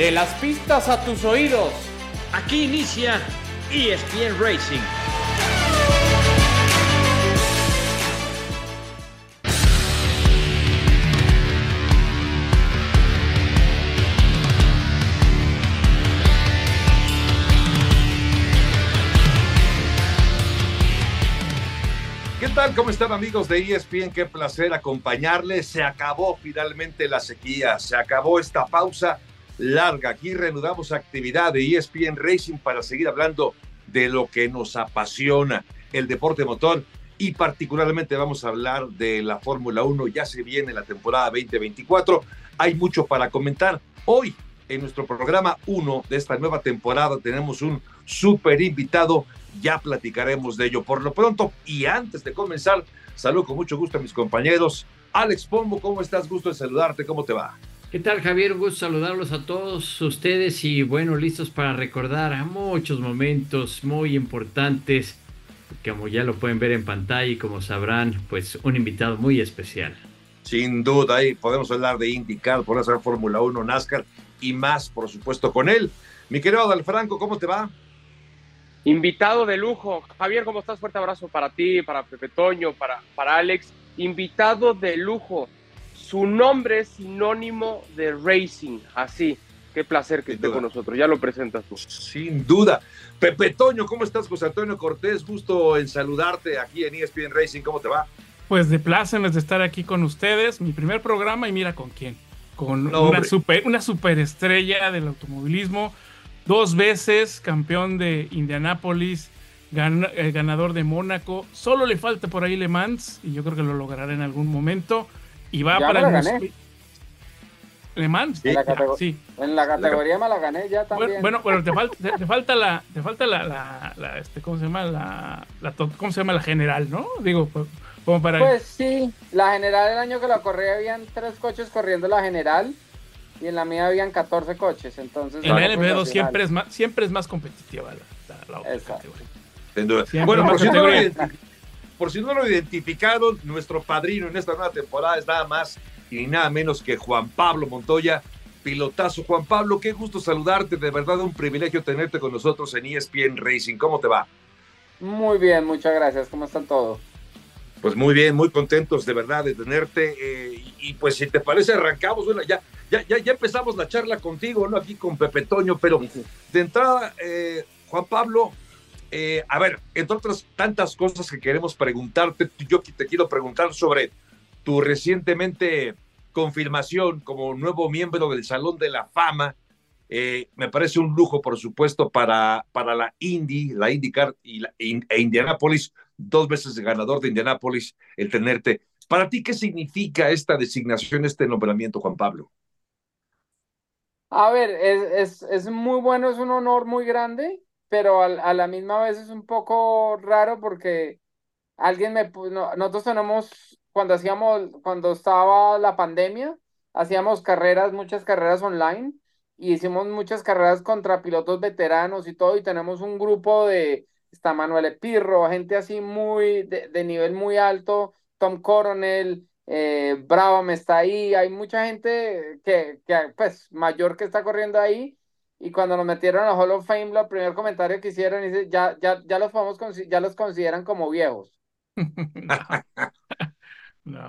De las pistas a tus oídos. Aquí inicia ESPN Racing. ¿Qué tal? ¿Cómo están amigos de ESPN? Qué placer acompañarles. Se acabó finalmente la sequía, se acabó esta pausa larga. Aquí reanudamos actividad de ESPN Racing para seguir hablando de lo que nos apasiona, el deporte motor. Y particularmente vamos a hablar de la Fórmula 1. Ya se viene la temporada 2024. Hay mucho para comentar. Hoy, en nuestro programa 1 de esta nueva temporada, tenemos un súper invitado ya platicaremos de ello. Por lo pronto, y antes de comenzar, saludo con mucho gusto a mis compañeros. Alex Pombo, ¿cómo estás? Gusto de saludarte, ¿cómo te va? ¿Qué tal, Javier? Un gusto saludarlos a todos ustedes y bueno, listos para recordar a muchos momentos muy importantes, como ya lo pueden ver en pantalla y como sabrán, pues un invitado muy especial. Sin duda, ahí podemos hablar de IndyCar, por hacer Fórmula 1, NASCAR y más, por supuesto, con él. Mi querido Adalfranco, ¿cómo te va? Invitado de lujo. Javier, ¿cómo estás? Fuerte abrazo para ti, para Pepe Toño, para, para Alex. Invitado de lujo. Su nombre es sinónimo de racing. Así. Qué placer que esté con nosotros. Ya lo presentas tú. Sin duda. Pepe Toño, ¿cómo estás, José Antonio Cortés? Gusto en saludarte aquí en ESPN Racing. ¿Cómo te va? Pues de plácemes de estar aquí con ustedes. Mi primer programa y mira con quién. Con una, super, una superestrella del automovilismo dos veces campeón de Indianápolis, eh, ganador de Mónaco. Solo le falta por ahí Le Mans y yo creo que lo logrará en algún momento. Y va para el Le Mans. Sí, En la categoría me la gané ya también. Bueno, bueno, te, falta, te, falta la, te falta la, la, este, ¿cómo se llama? La, la, ¿cómo se llama? La general, ¿no? Digo, pues, como para. Pues sí, la general el año que la corrí habían tres coches corriendo la general y en la mía habían 14 coches. Entonces, en la LB2 siempre es más, siempre es más competitiva la, la, otra categoría. Bueno, por no lo, por si no lo identificaron, nuestro padrino en esta nueva temporada es nada más y nada menos que Juan Pablo Montoya. Pilotazo, Juan Pablo, qué gusto saludarte, de verdad un privilegio tenerte con nosotros en ESPN Racing. ¿Cómo te va? Muy bien, muchas gracias. ¿Cómo están todos? Pues muy bien, muy contentos de verdad de tenerte. Eh, y, pues si te parece, arrancamos. Bueno, ya, ya, ya, ya empezamos la charla contigo, ¿no? Aquí con Pepe Toño, pero de entrada, eh, Juan Pablo, eh, a ver, entre otras tantas cosas que queremos preguntarte, yo te quiero preguntar sobre tu recientemente confirmación como nuevo miembro del Salón de la Fama. me parece un lujo, por supuesto, para, para la Indy, la IndyCar y la, e Indianapolis dos veces ganador de Indianápolis, el tenerte. Para ti, ¿qué significa esta designación, este nombramiento, Juan Pablo? A ver, es, es, es muy bueno, es un honor muy grande, pero a, la misma vez es un poco raro porque alguien me... nosotros tenemos, cuando hacíamos, cuando estaba la pandemia, hacíamos carreras, muchas carreras online, y hicimos muchas carreras contra pilotos veteranos y todo, y tenemos un grupo de está Manuel Epirro, gente así muy, de, nivel muy alto, Tom Coronel, eh, Bravo me está ahí, hay mucha gente que, que, pues, mayor que está corriendo ahí, y cuando nos metieron a Hall of Fame, lo primer comentario que hicieron, dice, ya, ya, ya, los, ya los consideran como viejos.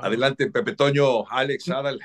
Adelante, Pepe Toño, Alex, Adal.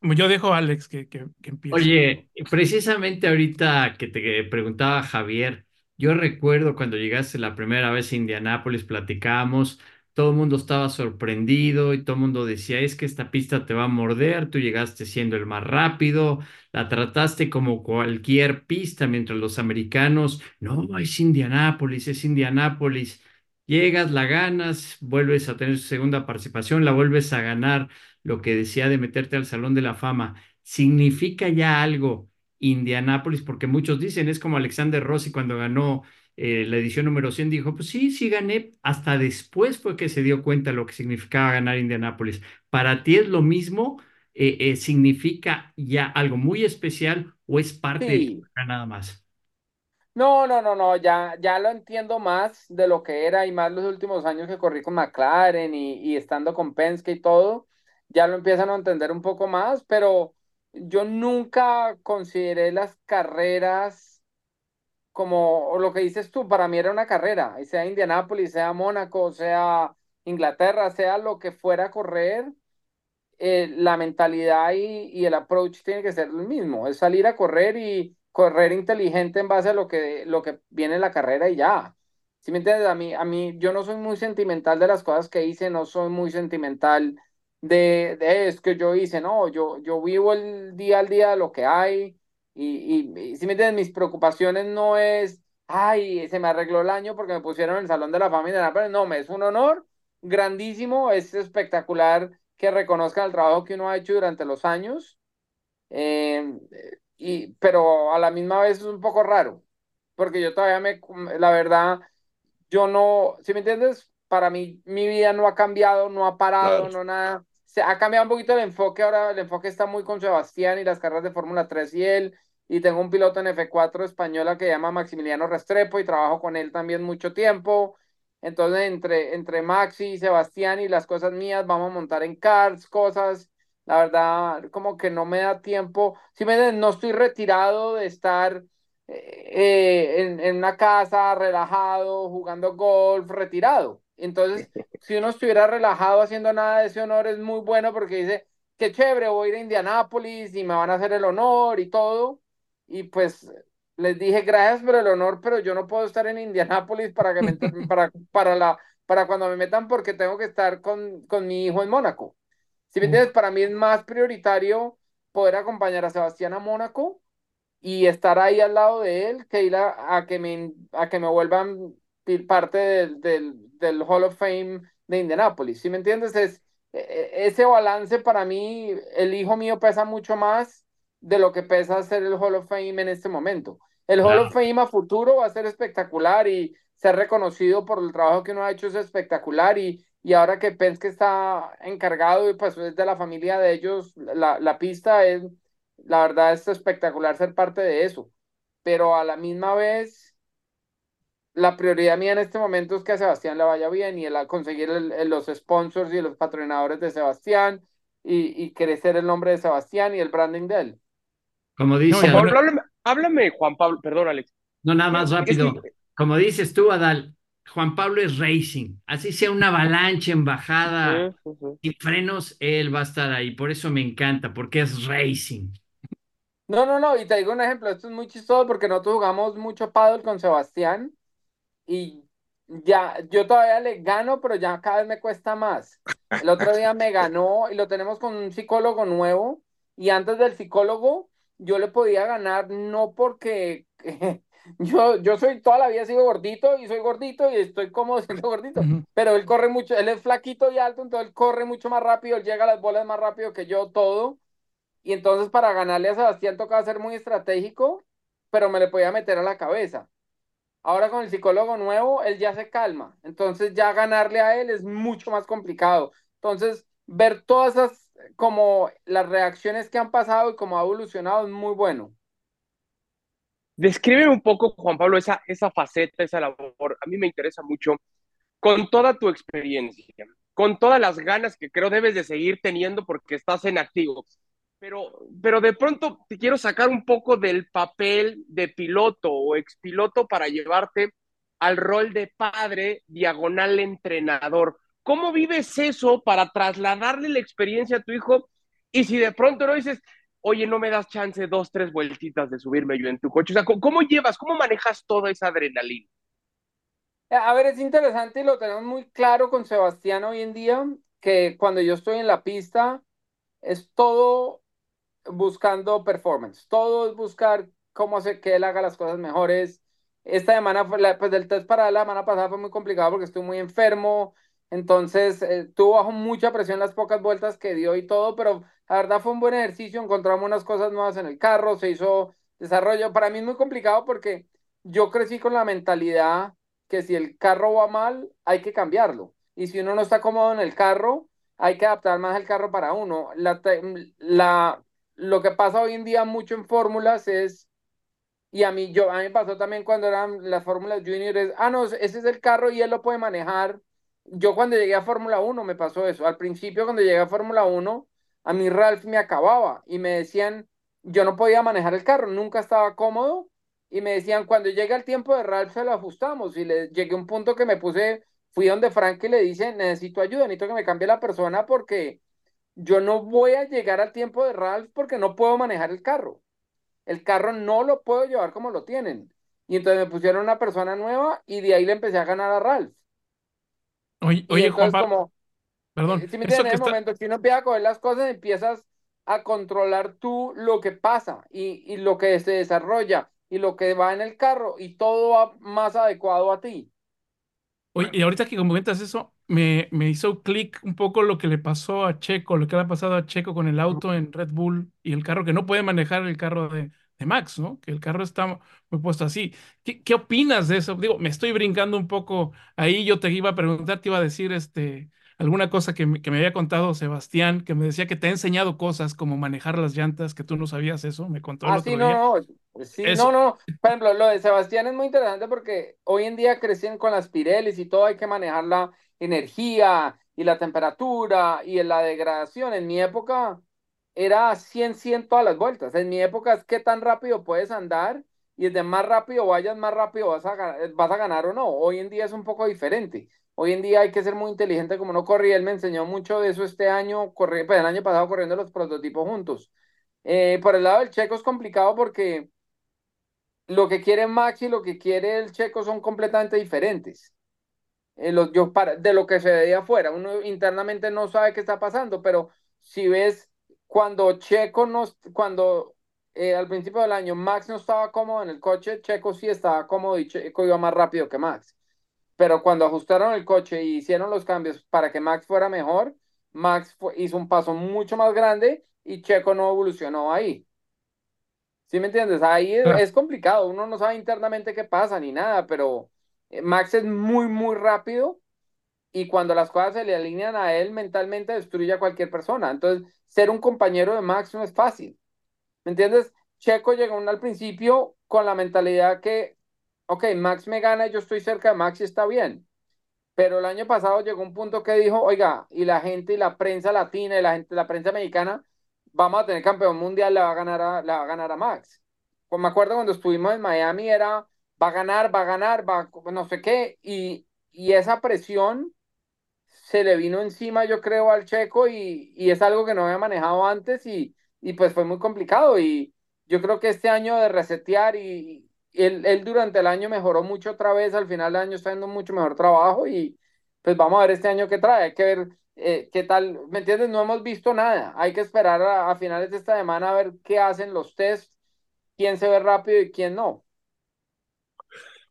Yo dejo a Alex que, que, que empiece. Oye, precisamente ahorita que te preguntaba Javier, yo recuerdo cuando llegaste la primera vez a Indianápolis, platicamos, todo el mundo estaba sorprendido y todo el mundo decía, es que esta pista te va a morder, tú llegaste siendo el más rápido, la trataste como cualquier pista, mientras los americanos, no, es Indianápolis, es Indianápolis. Llegas, la ganas, vuelves a tener su segunda participación, la vuelves a ganar, lo que decía de meterte al Salón de la Fama. Significa ya algo Indianápolis, porque muchos dicen, es como Alexander Rossi cuando ganó eh, la edición número 100, dijo, pues sí, sí gané, hasta después fue que se dio cuenta lo que significaba ganar Indianápolis. ¿Para ti es lo mismo? Eh, eh, ¿Significa ya algo muy especial o es parte de nada más? No, no, no, no, ya, ya lo entiendo más de lo que era y más los últimos años que corrí con McLaren y, y estando con Penske y todo, ya lo empiezan a entender un poco más, pero yo nunca consideré las carreras como lo que dices tú, para mí era una carrera, sea Indianápolis, sea Mónaco, sea Inglaterra, sea lo que fuera a correr, eh, la mentalidad y, y, el approach tiene que ser el mismo, es salir a correr y correr inteligente en base a lo que, lo que viene en la carrera y ya. ¿Sí me entiendes? A mí, a mí, yo no soy muy sentimental de las cosas que hice, no soy muy sentimental de, de es que yo hice, no, yo, yo vivo el día al día de lo que hay y, y, si me entiendes, mis preocupaciones no es, ay, se me arregló el año porque me pusieron en el Salón de la Familia, no, me es un honor grandísimo, es espectacular que reconozcan el trabajo que uno ha hecho durante los años, eh, y, pero a la misma vez es un poco raro, porque yo todavía me, la verdad, yo no, si me entiendes, para mí mi vida no ha cambiado, no ha parado, no nada. Se ha cambiado un poquito el enfoque, ahora el enfoque está muy con Sebastián y las carreras de Fórmula 3 y él, y tengo un piloto en F4 española que se llama Maximiliano Restrepo y trabajo con él también mucho tiempo. Entonces, entre, entre Maxi y Sebastián y las cosas mías, vamos a montar en cards, cosas. La verdad, como que no me da tiempo. Si me no estoy retirado de estar eh, en, en, una casa, relajado, jugando golf, retirado. Entonces, si uno estuviera relajado haciendo nada de ese honor, es muy bueno porque dice, qué chévere, voy a ir a Indianápolis y me van a hacer el honor y todo. Y pues les dije, gracias por el honor, pero yo no puedo estar en Indianápolis para, que me, para, para, la, para cuando me metan porque tengo que estar con, con mi hijo en Mónaco. Si me entiendes, para mí es más prioritario poder acompañar a Sebastián a Mónaco y estar ahí al lado de él que ir a, que, me, a que me vuelvan parte del, del, del, Hall of Fame de Indianapolis. ¿Sí me entiendes? Es, e, e, ese balance para mí, el hijo mío pesa mucho más de lo que pesa ser el Hall of Fame en este momento. El Hall of Fame a futuro va a ser espectacular y ser reconocido por el trabajo que uno ha hecho es espectacular y, y ahora que Penske está encargado y pues es de la familia de ellos, la, la pista es la verdad es espectacular ser parte de eso, pero a la misma vez, la prioridad mía en este momento es que a Sebastián le vaya bien y el, conseguir los sponsors y los patrocinadores de Sebastián y, crecer el nombre de Sebastián y el branding de él. Como dice... háblame, Juan Pablo, perdón Alex. No, nada más rápido. Como dices tú, Adal, Juan Pablo es racing. Así sea una avalancha en bajada y frenos, él va a estar ahí. Por eso me encanta, porque es racing. No, no, no, y te digo un ejemplo, esto es muy chistoso porque nosotros jugamos mucho paddle con Sebastián y ya, yo todavía le gano, pero ya cada vez me cuesta más. El otro día me ganó y lo tenemos con un psicólogo nuevo y antes del psicólogo yo le podía ganar no porque yo, yo soy toda la vida sigo gordito y soy gordito y estoy cómodo siendo gordito, pero él corre mucho, él es flaquito y alto, entonces él corre mucho más rápido, él llega a las bolas más rápido que yo, todo. Y entonces para ganarle a Sebastián tocaba ser muy estratégico, pero me le podía meter a la cabeza. Ahora con el psicólogo nuevo, él ya se calma. Entonces ya ganarle a él es mucho más complicado. Entonces, ver todas esas, como las reacciones que han pasado y cómo ha evolucionado es muy bueno. Describe un poco, Juan Pablo, esa, esa faceta, esa labor. A mí me interesa mucho, con toda tu experiencia, con todas las ganas que creo debes de seguir teniendo porque estás en activo. Pero, pero de pronto te quiero sacar un poco del papel de piloto o expiloto para llevarte al rol de padre diagonal entrenador. ¿Cómo vives eso para trasladarle la experiencia a tu hijo? Y si de pronto no dices, oye, no me das chance dos, tres vueltitas de subirme yo en tu coche. O sea, ¿cómo llevas, cómo manejas toda esa adrenalina? A ver, es interesante y lo tenemos muy claro con Sebastián hoy en día, que cuando yo estoy en la pista, es todo buscando performance. Todo es buscar cómo hacer que él haga las cosas mejores. Esta semana, fue la, pues el test para la semana pasada fue muy complicado porque estuve muy enfermo. Entonces, eh, tuvo bajo mucha presión las pocas vueltas que dio y todo, pero la verdad fue un buen ejercicio. Encontramos unas cosas nuevas en el carro, se hizo desarrollo. Para mí es muy complicado porque yo crecí con la mentalidad que si el carro va mal, hay que cambiarlo. Y si uno no está cómodo en el carro, hay que adaptar más el carro para uno. La, la, lo que pasa hoy en día mucho en fórmulas es, y a mí, yo, a mí me pasó también cuando eran las fórmulas juniors, ah, no, ese es el carro y él lo puede manejar. Yo cuando llegué a Fórmula 1 me pasó eso. Al principio cuando llegué a Fórmula 1, a mí Ralph me acababa y me decían, yo no podía manejar el carro, nunca estaba cómodo y me decían, cuando llega el tiempo de Ralph se lo ajustamos y le llegué a un punto que me puse, fui donde Frank y le dice, necesito ayuda, necesito que me cambie la persona porque yo no voy a llegar al tiempo de Ralph porque no puedo manejar el carro. El carro no lo puedo llevar como lo tienen. Y entonces me pusieron una persona nueva y de ahí le empecé a ganar a Ralph. Oye, oye Juan Pablo. Perdón. Eh, si me entiendes, en el momento que uno empieza a coger las cosas, empiezas a controlar tú lo que pasa y, y lo que se desarrolla y lo que va en el carro y todo va más adecuado a ti. Oye, y ahorita que comentas eso, me, me hizo clic un poco lo que le pasó a Checo, lo que le ha pasado a Checo con el auto en Red Bull y el carro que no puede manejar el carro de, de Max, ¿no? Que el carro está muy puesto así. ¿Qué, ¿Qué, opinas de eso? Digo, me estoy brincando un poco ahí, yo te iba a preguntar, te iba a decir, este, alguna cosa que me, que me había contado Sebastián, que me decía que te ha enseñado cosas como manejar las llantas, que tú no sabías eso, me contó ah, sí, día. no, sí, no, no, por ejemplo, lo de Sebastián es muy interesante porque hoy en día crecen con las Pirelis y todo, hay que manejar la energía y la temperatura y la degradación. En mi época era 100, 100 todas las vueltas. En mi época es qué tan rápido puedes andar y desde más rápido vayas, más rápido vas a, vas a ganar o no. Hoy en día es un poco diferente. Hoy en día hay que ser muy inteligente como no corrí. Él me enseñó mucho de eso este año, corrí, pues el año pasado corriendo los prototipos juntos. Eh, por el lado del checo es complicado porque lo que quiere Max y lo que quiere el checo son completamente diferentes. Eh, yo, para, de lo que se ve de afuera, uno internamente no sabe qué está pasando, pero si ves cuando Checo nos, cuando eh, al principio del año Max no estaba cómodo en el coche, Checo sí estaba cómodo y Checo iba más rápido que Max pero cuando ajustaron el coche y hicieron los cambios para que Max fuera mejor, Max hizo un paso mucho más grande y Checo no evolucionó ahí. ¿Sí me entiendes? Ahí es, complicado, uno no sabe internamente qué pasa ni nada, pero eh, Max es muy, muy rápido y cuando las cosas se le alinean a él, mentalmente destruye a cualquier persona. Entonces, ser un compañero de Max no es fácil. ¿Me entiendes? Checo llegó al principio con la mentalidad que ok, Max me gana, yo estoy cerca de Max y está bien. Pero el año pasado llegó un punto que dijo, oiga, y la gente y la prensa latina y la gente, la prensa mexicana, vamos a tener campeón mundial, le va a ganar a, va a ganar a Max. Pues me acuerdo cuando estuvimos en Miami era, va a ganar, va a ganar, va, no sé qué, y, y esa presión se le vino encima, yo creo, al checo y, y es algo que no había manejado antes y, y pues fue muy complicado y yo creo que este año de resetear y, él, él, durante el año mejoró mucho otra vez, al final del año está haciendo mucho mejor trabajo y pues vamos a ver este año qué trae, hay que ver eh, qué tal, ¿me entiendes? No hemos visto nada, hay que esperar a, finales de esta semana a ver qué hacen los test, quién se ve rápido y quién no.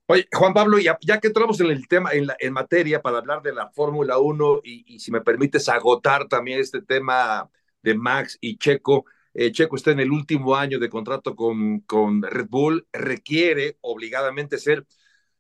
Oye, Juan Pablo, ya, que entramos en el tema, en, la, materia, para hablar de la Fórmula 1 y, y si me permites agotar también este tema de Max y Checo, eh, Checo está en el último año de contrato con, con Red Bull, requiere obligadamente ser,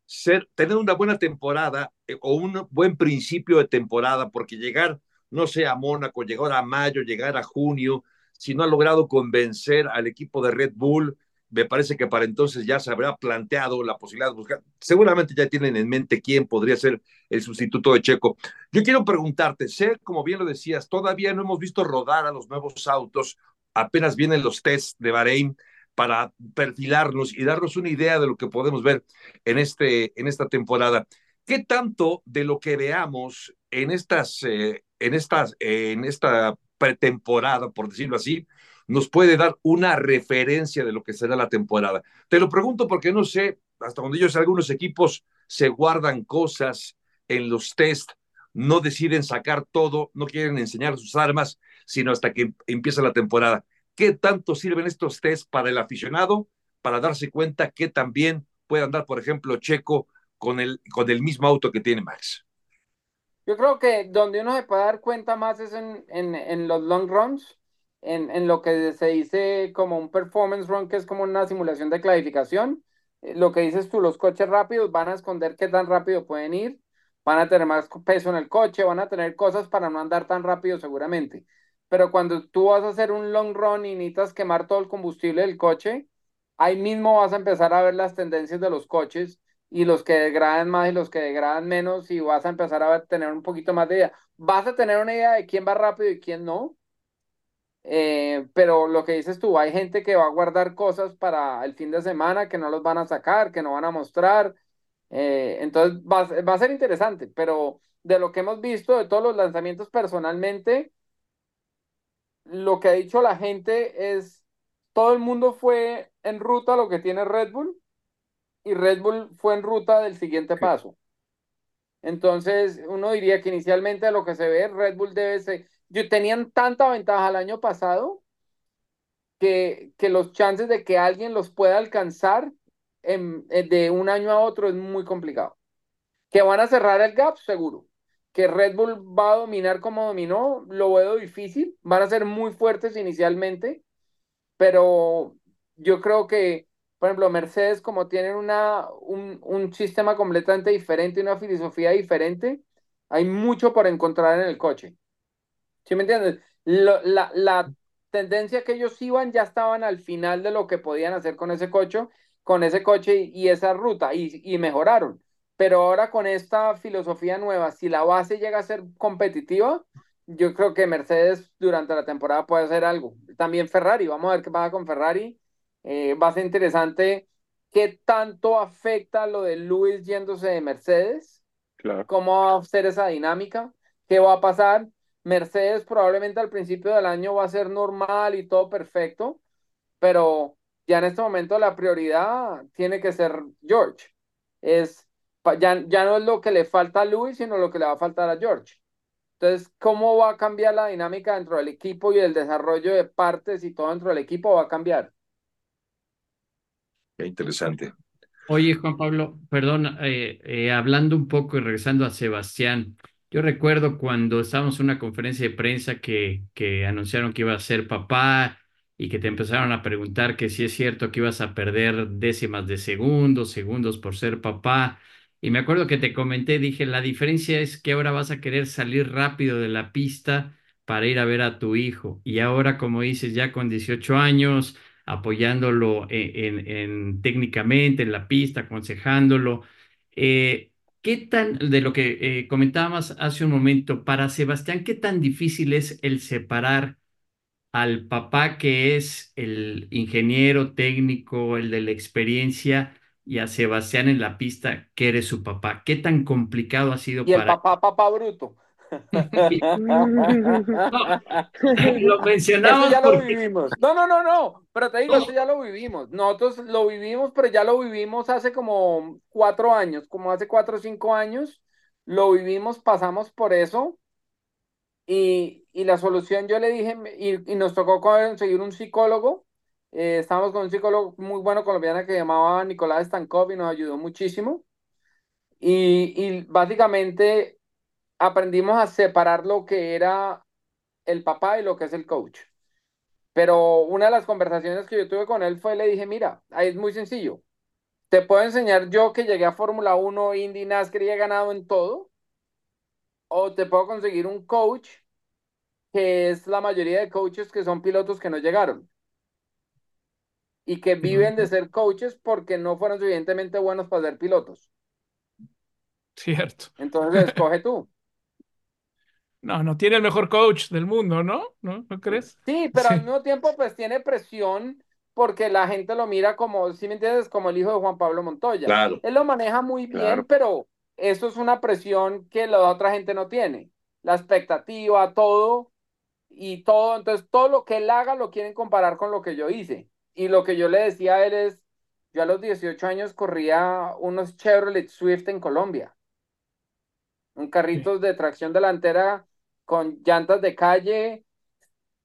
ser, tener una buena temporada eh, o un buen principio de temporada, porque llegar, no sé, a Mónaco, llegar a mayo, llegar a junio, si no ha logrado convencer al equipo de Red Bull, me parece que para entonces ya se habrá planteado la posibilidad de buscar, seguramente ya tienen en mente quién podría ser el sustituto de Checo. Yo quiero preguntarte, sé, como bien lo decías, todavía no hemos visto rodar a los nuevos autos apenas vienen los tests de Bahrein para perfilarnos y darnos una idea de lo que podemos ver en, este, en esta temporada. ¿Qué tanto de lo que veamos en, estas, eh, en, estas, en esta pretemporada, por decirlo así, nos puede dar una referencia de lo que será la temporada? Te lo pregunto porque no sé, hasta donde yo sé, algunos equipos se guardan cosas en los tests, no deciden sacar todo, no quieren enseñar sus armas sino hasta que empieza la temporada. ¿Qué tanto sirven estos test para el aficionado para darse cuenta que también puede andar, por ejemplo, Checo con el, con el mismo auto que tiene Max? Yo creo que donde uno se puede dar cuenta más es en, en, en los long runs, en, en, lo que se dice como un performance run, que es como una simulación de clasificación. Eh, lo que dices tú, los coches rápidos van a esconder qué tan rápido pueden ir, van a tener más peso en el coche, van a tener cosas para no andar tan rápido seguramente pero cuando tú vas a hacer un long run y necesitas quemar todo el combustible del coche, ahí mismo vas a empezar a ver las tendencias de los coches y los que degradan más y los que degradan menos y vas a empezar a tener un poquito más de idea. Vas a tener una idea de quién va rápido y quién no, Eh, pero lo que dices tú, hay gente que va a guardar cosas para el fin de semana que no los van a sacar, que no van a mostrar. Eh, entonces va, va a ser interesante, pero de lo que hemos visto, de todos los lanzamientos personalmente, lo que ha dicho la gente es, todo el mundo fue en ruta a lo que tiene Red Bull y Red Bull fue en ruta del siguiente paso. Entonces, uno diría que inicialmente a lo que se ve, Red Bull debe ser, tenían tanta ventaja el año pasado que, que los chances de que alguien los pueda alcanzar de un año a otro es muy complicado. Que van a cerrar el gap, seguro. Que Red Bull va a dominar como dominó, lo veo difícil. Van a ser muy fuertes inicialmente, pero yo creo que, por ejemplo, Mercedes, como tienen una, un, un sistema completamente diferente, una filosofía diferente, hay mucho por encontrar en el coche. ¿Sí me entiendes? la, la tendencia que ellos iban ya estaban al final de lo que podían hacer con ese coche, con ese coche y, esa ruta y, y mejoraron. Pero ahora con esta filosofía nueva, si la base llega a ser competitiva, yo creo que Mercedes durante la temporada puede hacer algo. También Ferrari, vamos a ver qué pasa con Ferrari. Eh, va a ser interesante qué tanto afecta lo de Luis yéndose de Mercedes. Claro. ¿Cómo va a ser esa dinámica? ¿Qué va a pasar? Mercedes probablemente al principio del año va a ser normal y todo perfecto, pero ya en este momento la prioridad tiene que ser George. Es, ya, ya no es lo que le falta a Luis, sino lo que le va a faltar a George. Entonces, ¿cómo va a cambiar la dinámica dentro del equipo y el desarrollo de partes y todo dentro del equipo va a cambiar? Qué interesante. Oye, Juan Pablo, perdón, eh, eh, hablando un poco y regresando a Sebastián, yo recuerdo cuando estábamos en una conferencia de prensa que, que anunciaron que iba a ser papá y que te empezaron a preguntar que si es cierto que ibas a perder décimas de segundos, segundos por ser papá. Y me acuerdo que te comenté, dije, la diferencia es que ahora vas a querer salir rápido de la pista para ir a ver a tu hijo. Y ahora, como dices, ya con 18 años, apoyándolo en, en, técnicamente en la pista, aconsejándolo. Eh, ¿Qué tan, de lo que eh, comentábamos hace un momento, para Sebastián, qué tan difícil es el separar al papá que es el ingeniero técnico, el de la experiencia, y a Sebastián en la pista, que eres su papá? ¿Qué tan complicado ha sido y para... el papá, papá bruto. lo mencionamos. ya lo vivimos. No, no, no, no. Pero te digo, eso ya lo vivimos. Nosotros lo vivimos, pero ya lo vivimos hace como cuatro años, como hace cuatro o cinco años. Lo vivimos, pasamos por eso. Y, y la solución yo le dije, y, y nos tocó conseguir un psicólogo. Eh, estábamos con un psicólogo muy bueno colombiano que llamaba Nicolás Stankov y nos ayudó muchísimo. Y, y básicamente aprendimos a separar lo que era el papá y lo que es el coach. Pero una de las conversaciones que yo tuve con él fue, le dije, mira, ahí es muy sencillo. Te puedo enseñar yo que llegué a Fórmula 1, Indy, NASCAR y he ganado en todo. O te puedo conseguir un coach que es la mayoría de coaches que son pilotos que no llegaron. Y que viven de ser coaches porque no fueron suficientemente buenos para ser pilotos. Cierto. Entonces, escoge tú. No, no tiene el mejor coach del mundo, ¿no? ¿No, ¿No crees? Sí, pero al mismo tiempo pues tiene presión porque la gente lo mira como, si me entiendes, como el hijo de Juan Pablo Montoya. Claro. Él lo maneja muy bien, pero eso es una presión que la otra gente no tiene. La expectativa, todo y todo, entonces todo lo que él haga lo quieren comparar con lo que yo hice. Y lo que yo le decía a él es, yo a los 18 años corría unos Chevrolet Swift en Colombia. Un carrito de tracción delantera con llantas de calle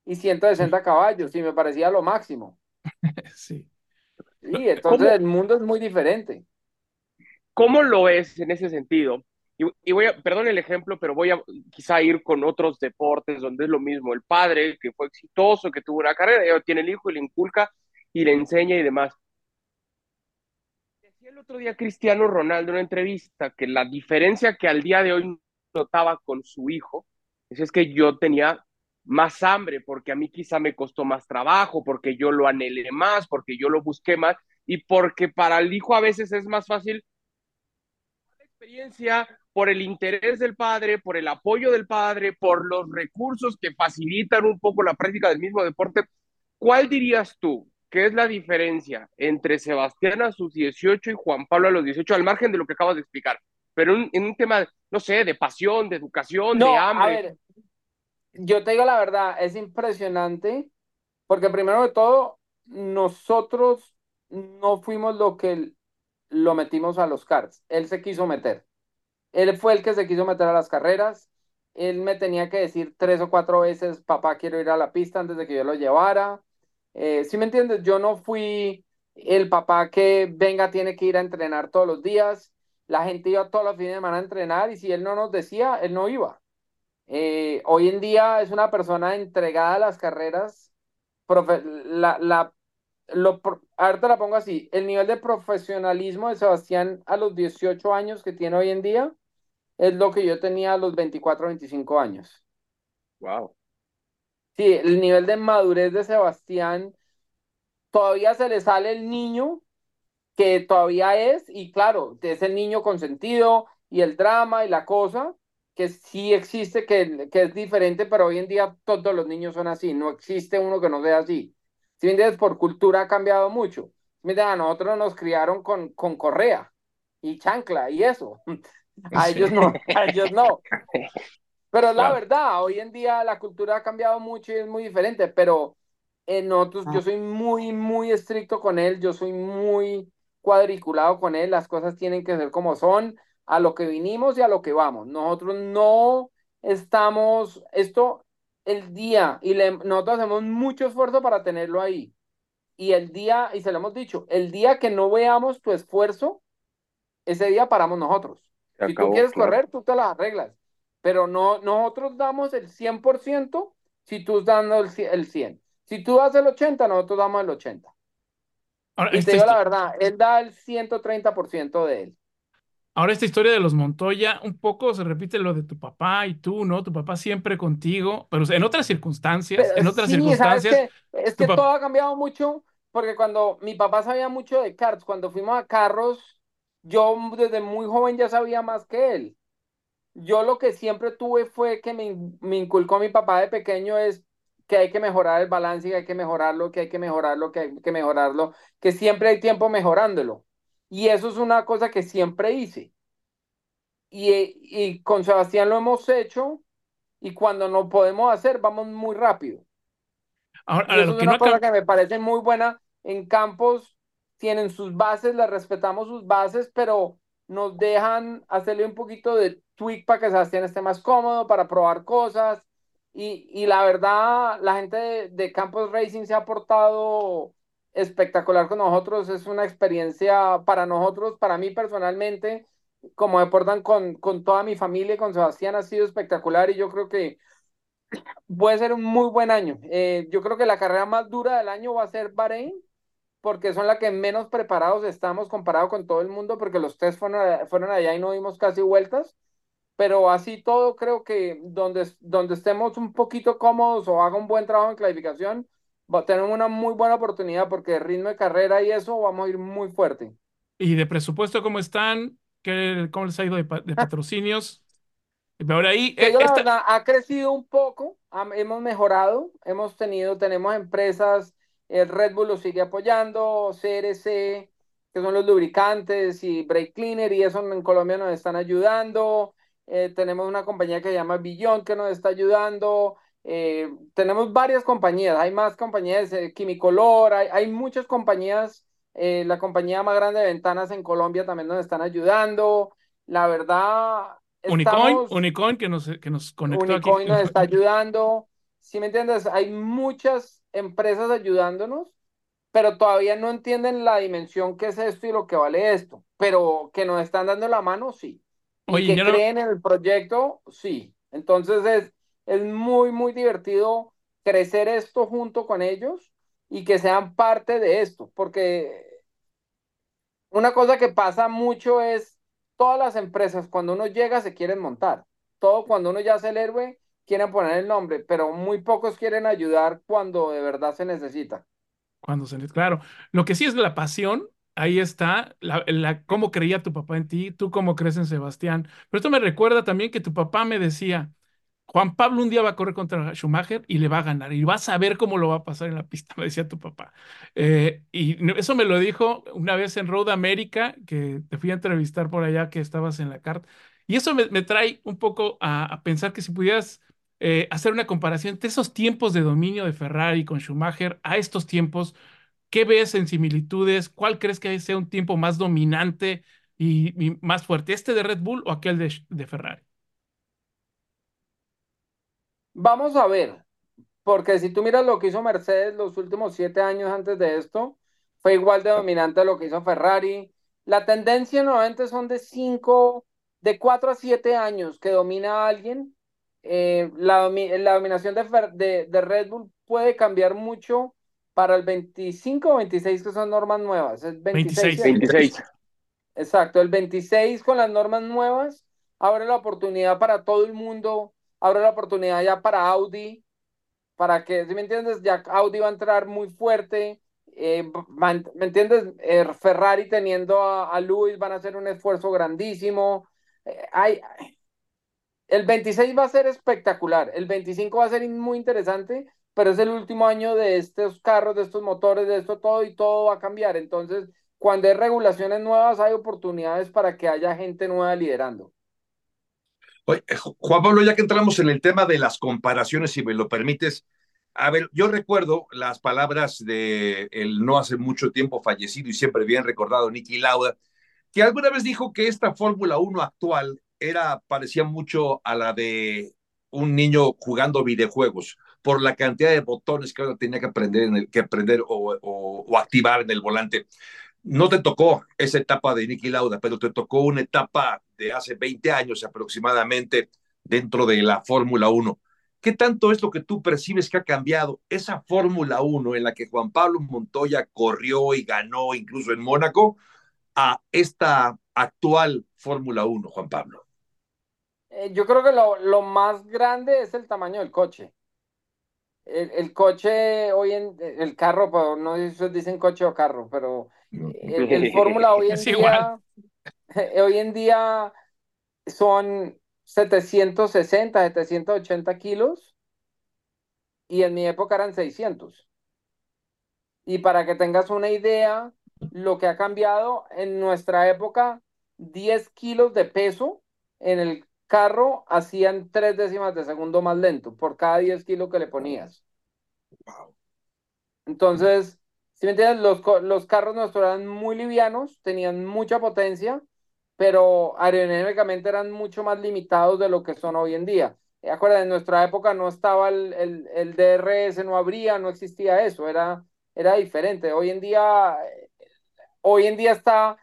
y 160 caballos, y me parecía lo máximo. Sí. Sí, entonces el mundo es muy diferente. ¿Cómo lo ves en ese sentido? Y, voy a, perdón el ejemplo, pero voy a quizá ir con otros deportes donde es lo mismo. El padre que fue exitoso, que tuvo una carrera, tiene el hijo y le inculca y le enseña y demás. Decía el otro día Cristiano Ronaldo en una entrevista que la diferencia que al día de hoy notaba con su hijo es que yo tenía más hambre, porque a mí quizá me costó más trabajo, porque yo lo anhelé más, porque yo lo busqué más, y porque para el hijo a veces es más fácil la experiencia por el interés del padre, por el apoyo del padre, por los recursos que facilitan un poco la práctica del mismo deporte. ¿Cuál dirías tú que es la diferencia entre Sebastián a sus 18 y Juan Pablo a los 18, al margen de lo que acabas de explicar? Pero en, un tema, no sé, de pasión, de educación, de hambre. A ver, yo te digo la verdad, es impresionante, porque primero de todo, nosotros no fuimos lo que lo metimos a los cards. Él se quiso meter. Él fue el que se quiso meter a las carreras. Él me tenía que decir tres o cuatro veces, papá, quiero ir a la pista antes de que yo lo llevara. Eh, ¿Sí me entiendes? Yo no fui el papá que venga, tiene que ir a entrenar todos los días. La gente iba todos los fines de semana a entrenar y si él no nos decía, él no iba. Eh, hoy en día es una persona entregada a las carreras. la, la, lo, ahorita la pongo así, el nivel de profesionalismo de Sebastián a los 18 años que tiene hoy en día es lo que yo tenía a los 24, 25 años. Wow. Sí, el nivel de madurez de Sebastián, todavía se le sale el niño que todavía es, y claro, es el niño consentido y el drama y la cosa, que sí existe, que, que es diferente, pero hoy en día todos los niños son así, no existe uno que no sea así. Si me por cultura ha cambiado mucho. Si a nosotros nos criaron con, con correa y chancla y eso. A ellos no, a ellos no. Pero la verdad, hoy en día la cultura ha cambiado mucho y es muy diferente, pero en nosotros, yo ah. soy muy, muy estricto con él, yo soy muy cuadriculado con él, las cosas tienen que ser como son, a lo que vinimos y a lo que vamos. Nosotros no estamos, esto, el día, y le, nosotros hacemos mucho esfuerzo para tenerlo ahí. Y el día, y se lo hemos dicho, el día que no veamos tu esfuerzo, ese día paramos nosotros. si tú quieres correr, tú te las arreglas pero no, nosotros damos el 100% si tú estás dando el, 100. Si tú das el 80, nosotros damos el 80. Y te digo la verdad, él da el 130% de él. Ahora esta historia de los Montoya, un poco se repite lo de tu papá y tú, ¿no? Tu papá siempre contigo, pero en otras circunstancias, en otras circunstancias. es que todo ha cambiado mucho, porque cuando mi papá sabía mucho de karts, cuando fuimos a carros, yo desde muy joven ya sabía más que él yo lo que siempre tuve fue que me, me, inculcó mi papá de pequeño es que hay que mejorar el balance, que hay que mejorarlo, que hay que mejorarlo, que hay que mejorarlo, que siempre hay tiempo mejorándolo. Y eso es una cosa que siempre hice. Y, y con Sebastián lo hemos hecho y cuando no podemos hacer, vamos muy rápido. Ahora, eso es una cosa que me parece muy buena. En campos tienen sus bases, les respetamos sus bases, pero nos dejan hacerle un poquito de tweak para que Sebastián esté más cómodo, para probar cosas. Y, y la verdad, la gente de, de, Campos Racing se ha portado espectacular con nosotros. Es una experiencia para nosotros, para mí personalmente, como deportan con, con toda mi familia y con Sebastián, ha sido espectacular y yo creo que puede ser un muy buen año. Eh, yo creo que la carrera más dura del año va a ser Bahrein porque son la que menos preparados estamos comparado con todo el mundo, porque los test fueron, fueron allá y no dimos casi vueltas, pero así todo creo que donde, donde estemos un poquito cómodos o haga un buen trabajo en clasificación, tenemos una muy buena oportunidad porque de ritmo de carrera y eso vamos a ir muy fuerte. ¿Y de presupuesto cómo están? ¿Qué, ¿Cómo les ha ido de, patrocinios? Ahora ahí, eh, ha crecido un poco, hemos mejorado, hemos tenido, tenemos empresas el Red Bull lo sigue apoyando, CRC, que son los lubricantes, y Brake Cleaner, y eso en Colombia nos están ayudando. Eh, tenemos una compañía que se llama Billon que nos está ayudando. Eh, tenemos varias compañías, hay más compañías, eh, Quimicolor, hay, hay, muchas compañías. la compañía más grande de ventanas en Colombia también nos están ayudando. La verdad. Unicoin, Unicoin que nos, que nos conectó Unicoin nos está ayudando. Si me entiendes, hay muchas empresas ayudándonos, pero todavía no entienden la dimensión que es esto y lo que vale esto, pero que nos están dando la mano, sí. Y que creen en el proyecto, sí. Entonces es, es muy, muy divertido crecer esto junto con ellos y que sean parte de esto, porque una cosa que pasa mucho es todas las empresas cuando uno llega se quieren montar. Todo cuando uno ya es el héroe quieren poner el nombre, pero muy pocos quieren ayudar cuando de verdad se necesita. Cuando se necesita, claro. Lo que sí es la pasión, ahí está, la, cómo creía tu papá en ti, tú cómo crees en Sebastián. Pero esto me recuerda también que tu papá me decía, Juan Pablo un día va a correr contra Schumacher y le va a ganar y vas a ver cómo lo va a pasar en la pista, me decía tu papá. Eh, y eso me lo dijo una vez en Road America, que te fui a entrevistar por allá, que estabas en la carta. Y eso me, trae un poco a, pensar que si pudieras eh, hacer una comparación de esos tiempos de dominio de Ferrari con Schumacher a estos tiempos, ¿qué ves en similitudes? ¿Cuál crees que sea un tiempo más dominante y, más fuerte, este de Red Bull o aquel de Ferrari? Vamos a ver, porque si tú miras lo que hizo Mercedes los últimos siete años antes de esto, fue igual de dominante a lo que hizo Ferrari. La tendencia nuevamente son de cinco, de cuatro a siete años que domina a alguien. Eh, la, la, dominación de, de, Red Bull puede cambiar mucho para el 25 o 26, que son normas nuevas. Es 26. 26. Exacto, el 26 con las normas nuevas abre la oportunidad para todo el mundo abre la oportunidad ya para Audi, para que, si me entiendes, ya Audi va a entrar muy fuerte. Eh, ¿Me entiendes? Eh, Ferrari teniendo a, a Luis van a hacer un esfuerzo grandísimo. Eh, hay, el 26 va a ser espectacular, el 25 va a ser muy interesante, pero es el último año de estos carros, de estos motores, de esto todo y todo va a cambiar. Entonces, cuando hay regulaciones nuevas, hay oportunidades para que haya gente nueva liderando. Oye, Juan Pablo, ya que entramos en el tema de las comparaciones, si me lo permites, a ver, yo recuerdo las palabras de el no hace mucho tiempo fallecido y siempre bien recordado Nicky Lauda, que alguna vez dijo que esta Fórmula 1 actual era, parecía mucho a la de un niño jugando videojuegos por la cantidad de botones que ahora tenía que aprender, que aprender o, activar en el volante no te tocó esa etapa de Nicky Lauda, pero te tocó una etapa de hace 20 años aproximadamente dentro de la Fórmula 1. ¿Qué tanto es lo que tú percibes que ha cambiado esa Fórmula 1 en la que Juan Pablo Montoya corrió y ganó incluso en Mónaco a esta actual Fórmula 1, Juan Pablo? Eh, yo creo que lo más grande es el tamaño del coche el, coche hoy en el carro, pero no sé si dicen coche o carro, pero el, Fórmula hoy en día hoy en día son 760, 780 kilos y en mi época eran 600. Y para que tengas una idea, lo que ha cambiado en nuestra época, 10 kilos de peso en el carro hacían tres décimas de segundo más lento por cada 10 kilos que le ponías. Entonces, si me entiendes, los, los carros nuestros eran muy livianos, tenían mucha potencia, pero aerodinámicamente eran mucho más limitados de lo que son hoy en día. Acuérdense, en nuestra época no estaba el, el, el, DRS, no habría, no existía eso, era, era diferente. Hoy en día, hoy en día está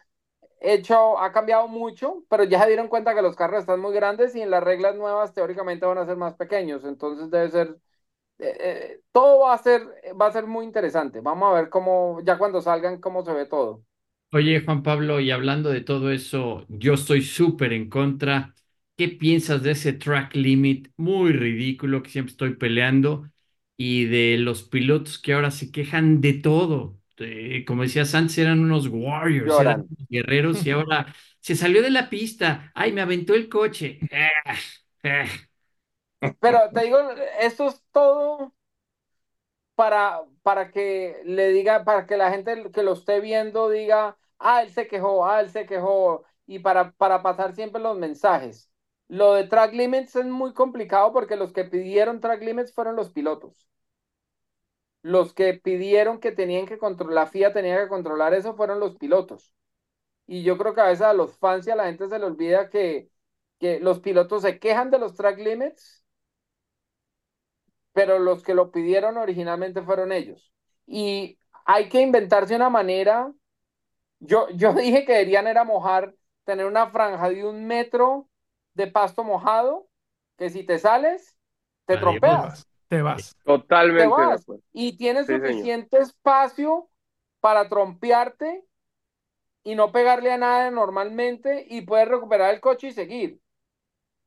hecho, ha cambiado mucho, pero ya se dieron cuenta que los carros están muy grandes y en las reglas nuevas teóricamente van a ser más pequeños, entonces debe ser, eh, eh, todo va a ser, va a ser muy interesante. Vamos a ver cómo, ya cuando salgan, cómo se ve todo. Oye, Juan Pablo, y hablando de todo eso, yo estoy súper en contra. ¿Qué piensas de ese track limit muy ridículo que siempre estoy peleando? Y de los pilotos que ahora se quejan de todo este, como decías antes, eran unos warriors, eran guerreros y ahora se salió de la pista, ay, me aventó el coche. Pero te digo, esto es todo para, para que le diga, para que la gente que lo esté viendo diga, ah, él se quejó, ah, él se quejó, y para, para pasar siempre los mensajes. Lo de track limits es muy complicado porque los que pidieron track limits fueron los pilotos los que pidieron que tenían que controlar, la FIA tenía que controlar eso fueron los pilotos. Y yo creo que a veces a los fans y a la gente se le olvida que, que los pilotos se quejan de los track limits, pero los que lo pidieron originalmente fueron ellos. Y hay que inventarse una manera. Yo, yo dije que deberían era mojar, tener una franja de un metro de pasto mojado, que si te sales, te trompeas te vas. Totalmente. Y tienes suficiente espacio para trompearte y no pegarle a nada normalmente y puedes recuperar el coche y seguir.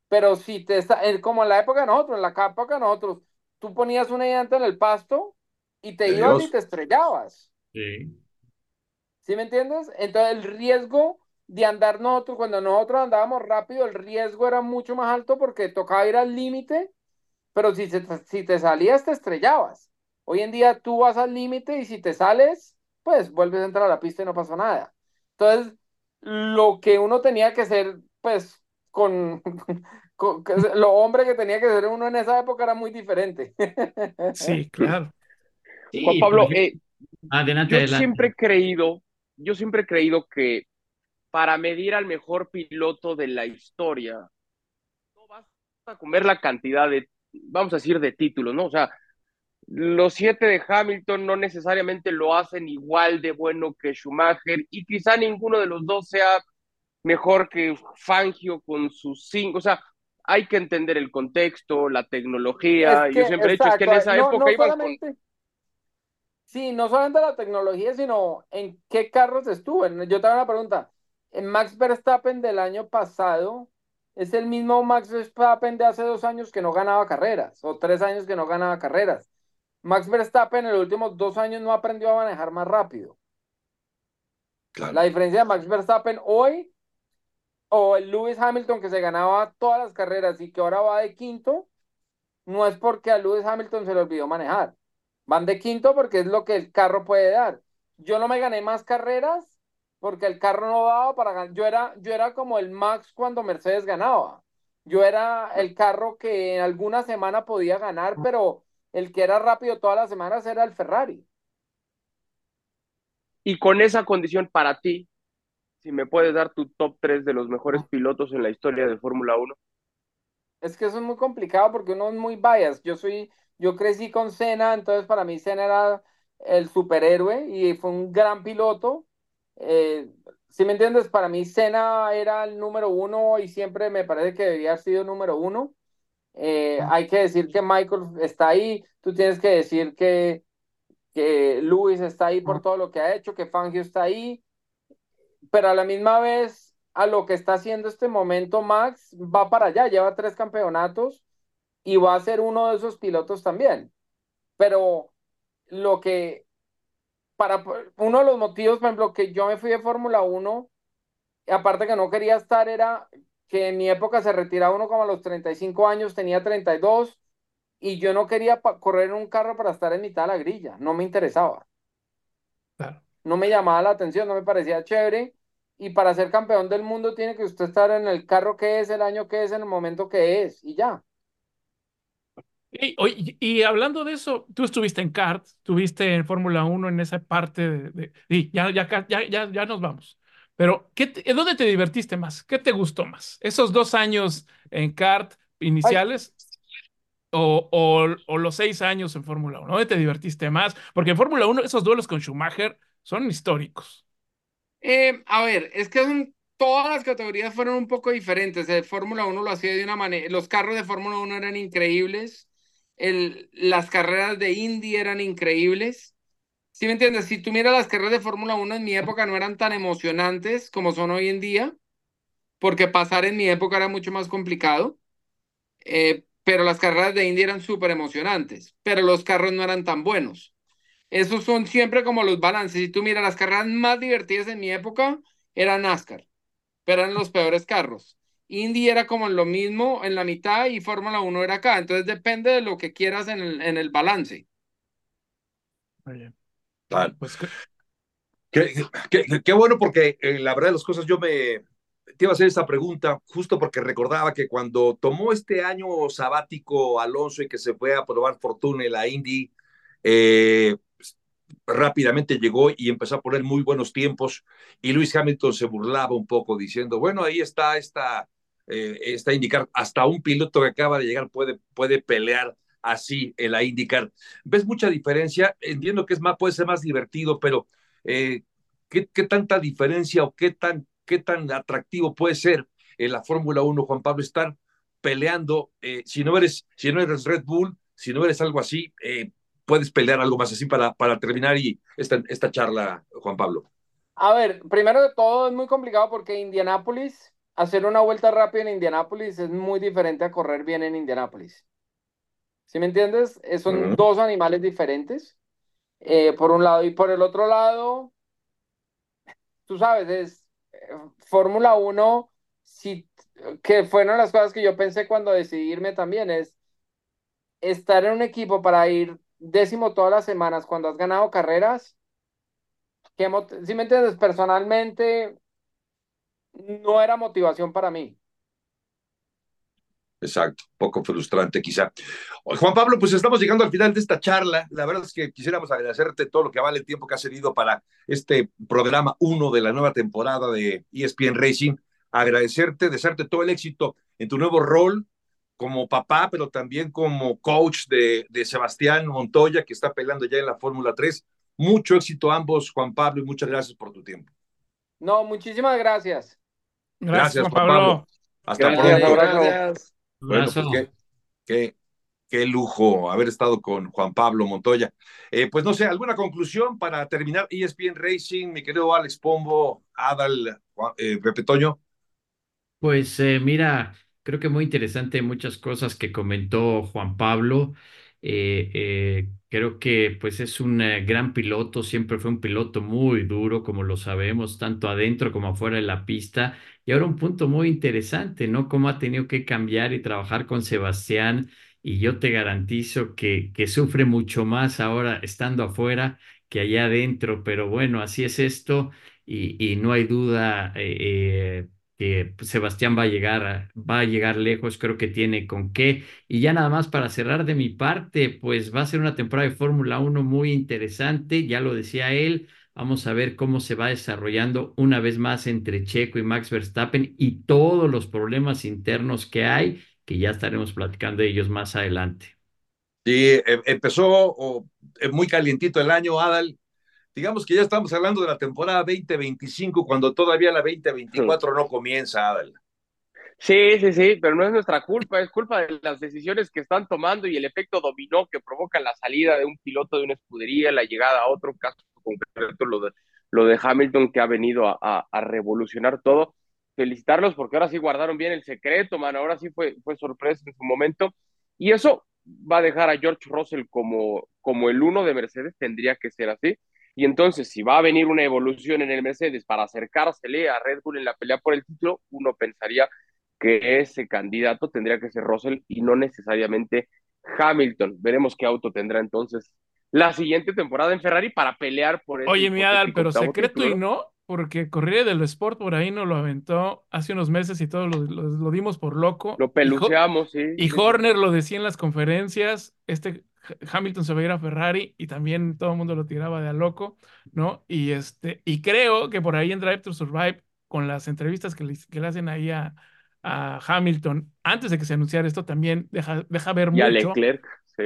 Pero si te está, como en la época de nosotros, en la época de nosotros, tú ponías una llanta en el pasto y te ibas y te estrellabas. Sí. ¿Sí me entiendes? Entonces el riesgo de andar nosotros, cuando nosotros andábamos rápido, el riesgo era mucho más alto porque tocaba ir al límite, pero si, si te salías te estrellabas. Hoy en día tú vas al límite y si te sales, pues vuelves a entrar a la pista y no pasó nada. Entonces, lo que uno tenía que hacer, pues, con, lo hombre que tenía que ser uno en esa época era muy diferente. Sí, claro. Juan Pablo, eh, yo siempre he creído, yo siempre he creído que para medir al mejor piloto de la historia, no vas a comer la cantidad de, vamos a decir, de títulos, ¿no? O sea, los siete de Hamilton no necesariamente lo hacen igual de bueno que Schumacher y quizá ninguno de los dos sea mejor que Fangio con sus cinco, o sea, hay que entender el contexto, la tecnología. Yo siempre he dicho es que en esa época iban con... Sí, no solamente la tecnología, sino en qué carros estuvo. Yo te hago una pregunta. En Max Verstappen del año pasado es el mismo Max Verstappen de hace dos años que no ganaba carreras, o tres años que no ganaba carreras. Max Verstappen en los últimos dos años no aprendió a manejar más rápido. La diferencia de Max Verstappen hoy o el Lewis Hamilton que se ganaba todas las carreras y que ahora va de quinto, no es porque a Lewis Hamilton se le olvidó manejar. Van de quinto porque es lo que el carro puede dar. Yo no me gané más carreras porque el carro no daba para ganar. Yo era, yo era como el Max cuando Mercedes ganaba. Yo era el carro que en alguna semana podía ganar, pero el que era rápido todas las semanas era el Ferrari. Y con esa condición para ti, si me puedes dar tu top 3 de los mejores pilotos en la historia de Fórmula 1. Es que eso es muy complicado porque uno es muy bias. Yo soy, yo crecí con Senna, entonces para mí Senna era el superhéroe y fue un gran piloto. Eh, si me entiendes, para mí Senna era el número uno y siempre me parece que debería haber sido número uno. Eh, hay que decir que Michael está ahí, tú tienes que decir que, que Luis está ahí por todo lo que ha hecho, que Fangio está ahí, pero a la misma vez a lo que está haciendo este momento Max va para allá, lleva tres campeonatos y va a ser uno de esos pilotos también. Pero lo que, para uno de los motivos, por ejemplo, que yo me fui de Fórmula 1, aparte que no quería estar, era que en mi época se retiraba uno como a los 35 años, tenía 32, y yo no quería correr en un carro para estar en mitad de la grilla, no me interesaba. No me llamaba la atención, no me parecía chévere y para ser campeón del mundo tiene que usted estar en el carro que es, el año que es, en el momento que es, y ya. Y, y, hablando de eso, tú estuviste en kart, estuviste en Fórmula 1 en esa parte de... y ya, ya, ya, ya, nos vamos. Pero, ¿qué ¿dónde te divertiste más? ¿Qué te gustó más? ¿Esos dos años en kart iniciales o, o, o, los seis años en Fórmula 1? ¿Dónde te divertiste más? Porque en Fórmula 1 esos duelos con Schumacher son históricos. Eh, a ver, es que son, todas las categorías fueron un poco diferentes. El Fórmula 1 lo hacía de una manera, los carros de Fórmula 1 eran increíbles, el, las carreras de Indy eran increíbles. ¿Sí me entiendes? Si tú miras las carreras de Fórmula 1 en mi época no eran tan emocionantes como son hoy en día, porque pasar en mi época era mucho más complicado. Eh, pero las carreras de Indy eran súper emocionantes, pero los carros no eran tan buenos. Esos son siempre como los balances. Si tú miras las carreras más divertidas en mi época, era NASCAR, pero eran los peores carros. Indy era como lo mismo en la mitad y Fórmula 1 era acá. Entonces depende de lo que quieras en el, en el balance. Pues qué, bueno porque eh, la verdad de las cosas yo me te iba a hacer esta pregunta justo porque recordaba que cuando tomó este año sabático Alonso y que se fue a probar fortuna en la Indy, eh, rápidamente llegó y empezó a poner muy buenos tiempos y Luis Hamilton se burlaba un poco diciendo, bueno, ahí está esta, eh, está indicar, hasta un piloto que acaba de llegar puede, puede pelear así en la IndyCar. ¿Ves mucha diferencia? Entiendo que es más, puede ser más divertido, pero eh, ¿qué, ¿qué, tanta diferencia o qué tan, qué tan atractivo puede ser en la Fórmula 1, Juan Pablo, estar peleando, eh, si, no eres, si no eres Red Bull, si no eres algo así, eh, puedes pelear algo más así para, para terminar y esta, esta charla, Juan Pablo? A ver, primero de todo es muy complicado porque Indianápolis, hacer una vuelta rápida en Indianápolis es muy diferente a correr bien en Indianápolis. ¿Sí me entiendes? Eh, son dos animales diferentes, eh, por un lado. Y por el otro lado, tú sabes, es eh, Fórmula 1, si, que fueron las cosas que yo pensé cuando decidí irme también, es estar en un equipo para ir décimo todas las semanas cuando has ganado carreras, que, si me entiendes, personalmente no era motivación para mí. Exacto, poco frustrante quizá. Juan Pablo, pues estamos llegando al final de esta charla. La verdad es que quisiéramos agradecerte todo lo que vale el tiempo que has cedido para este programa uno de la nueva temporada de ESPN Racing. Agradecerte, desearte todo el éxito en tu nuevo rol como papá, pero también como coach de, de Sebastián Montoya, que está peleando ya en la Fórmula 3. Mucho éxito a ambos, Juan Pablo, y muchas gracias por tu tiempo. No, muchísimas gracias. Gracias, Juan Pablo. Hasta pronto. Gracias. Bueno, pues qué, qué, lujo haber estado con Juan Pablo Montoya. Eh, pues no sé, ¿alguna conclusión para terminar ESPN Racing, mi querido Alex Pombo, Adal, eh, Pepe Toño? Pues eh, mira, creo que muy interesante muchas cosas que comentó Juan Pablo. Eh, eh, creo que pues es un eh, gran piloto, siempre fue un piloto muy duro, como lo sabemos, tanto adentro como afuera de la pista. Y ahora un punto muy interesante, ¿no? Cómo ha tenido que cambiar y trabajar con Sebastián. Y yo te garantizo que, que sufre mucho más ahora estando afuera que allá adentro. Pero bueno, así es esto y, y no hay duda. Eh, que Sebastián va a llegar, va a llegar lejos, creo que tiene con qué. Y ya nada más para cerrar de mi parte, pues va a ser una temporada de Fórmula 1 muy interesante, ya lo decía él. Vamos a ver cómo se va desarrollando una vez más entre Checo y Max Verstappen y todos los problemas internos que hay, que ya estaremos platicando de ellos más adelante. Sí, em, empezó eh, muy calientito el año, Adal, digamos que ya estamos hablando de la temporada 2025 cuando todavía la 2024 no comienza, Adal. Sí, sí, sí, pero no es nuestra culpa, es culpa de las decisiones que están tomando y el efecto dominó que provoca la salida de un piloto de una escudería, la llegada a otro caso concreto, lo de, lo de Hamilton que ha venido a, a, revolucionar todo. Felicitarlos porque ahora sí guardaron bien el secreto, man, ahora sí fue, fue sorpresa en su momento. Y eso va a dejar a George Russell como, como el uno de Mercedes, tendría que ser así y entonces, si va a venir una evolución en el Mercedes para acercársele a Red Bull en la pelea por el título, uno pensaría que ese candidato tendría que ser Russell y no necesariamente Hamilton. Veremos qué auto tendrá entonces la siguiente temporada en Ferrari para pelear por el Oye, mi Adal, pero secreto y no, porque Corriere del Sport por ahí nos lo aventó hace unos meses y todos lo, lo, dimos por loco. Lo peluceamos, sí. Y Horner lo decía en las conferencias, este Hamilton se va a ir a Ferrari y también todo el mundo lo tiraba de a loco, ¿no? Y, este, y creo que por ahí en Drive to Survive, con las entrevistas que le, que le hacen ahí a, a, Hamilton, antes de que se anunciara esto, también deja, deja ver y mucho. A Leclerc, sí.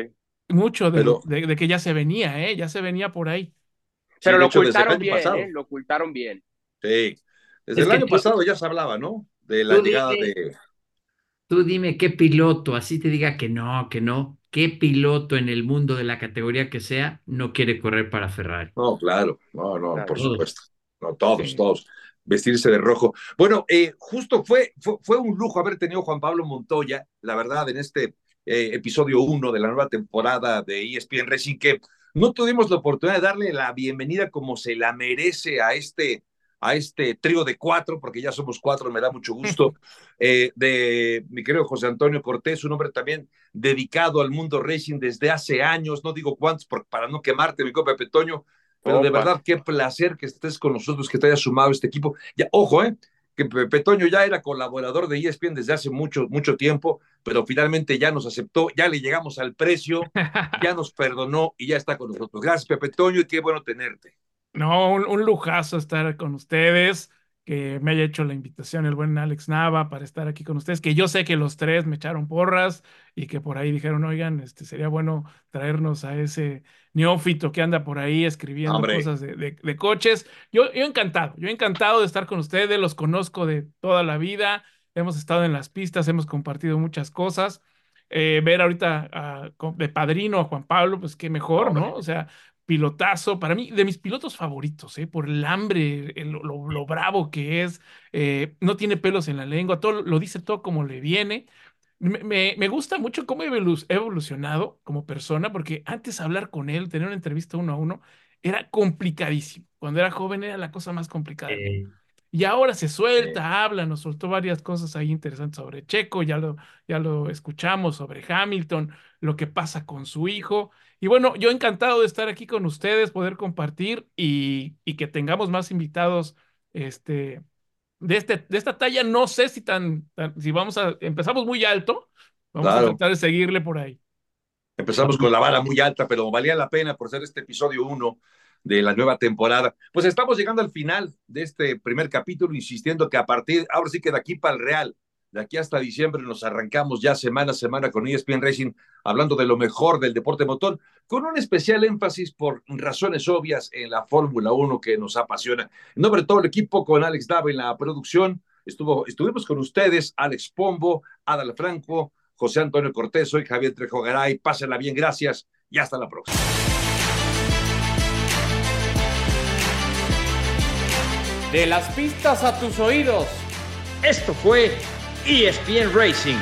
Mucho de, de, de, que ya se venía, ¿eh? Ya se venía por ahí. Pero sí, lo hecho, ocultaron bien, ¿eh? Lo ocultaron bien. Sí. Desde es el año pasado ya se hablaba, ¿no? De la llegada dime, de. Tú dime qué piloto, así te diga que no, que no, ¿qué piloto en el mundo de la categoría que sea no quiere correr para Ferrari? No, claro, no, no, claro. por supuesto. No, todos, sí. todos. Vestirse de rojo. Bueno, eh, justo fue, fue, fue, un lujo haber tenido Juan Pablo Montoya, la verdad, en este eh, episodio uno de la nueva temporada de ESPN Racing, que no tuvimos la oportunidad de darle la bienvenida como se la merece a este a este trío de cuatro, porque ya somos cuatro, me da mucho gusto, eh, de mi querido José Antonio Cortés, un hombre también dedicado al mundo racing desde hace años, no digo cuántos para no quemarte, mi copa Pepe Toño, pero de verdad qué placer que estés con nosotros, que te hayas sumado a este equipo. Ya, ojo, eh, que Pepe Toño ya era colaborador de ESPN desde hace mucho, mucho tiempo, pero finalmente ya nos aceptó, ya le llegamos al precio, ya nos perdonó y ya está con nosotros. Gracias, Pepe Toño, y qué bueno tenerte. No, un, un, lujazo estar con ustedes, que me haya hecho la invitación el buen Alex Nava para estar aquí con ustedes, que yo sé que los tres me echaron porras y que por ahí dijeron, oigan, este sería bueno traernos a ese neófito que anda por ahí escribiendo Hombre. cosas de, de, de, coches. Yo, yo encantado, yo encantado de estar con ustedes, los conozco de toda la vida, hemos estado en las pistas, hemos compartido muchas cosas. Eh, ver ahorita a, de padrino a Juan Pablo, pues qué mejor, ¿no? O sea, pilotazo, para mí, de mis pilotos favoritos, ¿eh? por el hambre, el, lo, lo, bravo que es, eh, no tiene pelos en la lengua, todo lo dice todo como le viene. Me, me, me gusta mucho cómo ha evolucionado como persona, porque antes hablar con él, tener una entrevista uno a uno, era complicadísimo. Cuando era joven era la cosa más complicada. Y ahora se suelta, habla, nos soltó varias cosas ahí interesantes sobre Checo, ya lo, ya lo escuchamos, sobre Hamilton, lo que pasa con su hijo. Y bueno, yo encantado de estar aquí con ustedes, poder compartir y, que tengamos más invitados este, de, este, de esta talla. No sé si tan, si vamos a, empezamos muy alto, vamos a tratar de seguirle por ahí. Empezamos con la vara muy alta, pero valía la pena por ser este episodio uno de la nueva temporada. Pues estamos llegando al final de este primer capítulo, insistiendo que a partir, ahora sí que de aquí para el Real, de aquí hasta diciembre nos arrancamos ya semana a semana con ESPN Racing, hablando de lo mejor del deporte motor, con un especial énfasis por razones obvias en la Fórmula 1 que nos apasiona. En nombre de todo el equipo, con Alex Dava en la producción, estuvo, estuvimos con ustedes, Alex Pombo, Adal Franco, José Antonio Cortés, soy Javier Trejo Garay, pásenla bien, gracias y hasta la próxima. De las pistas a tus oídos. Esto fue ESPN Racing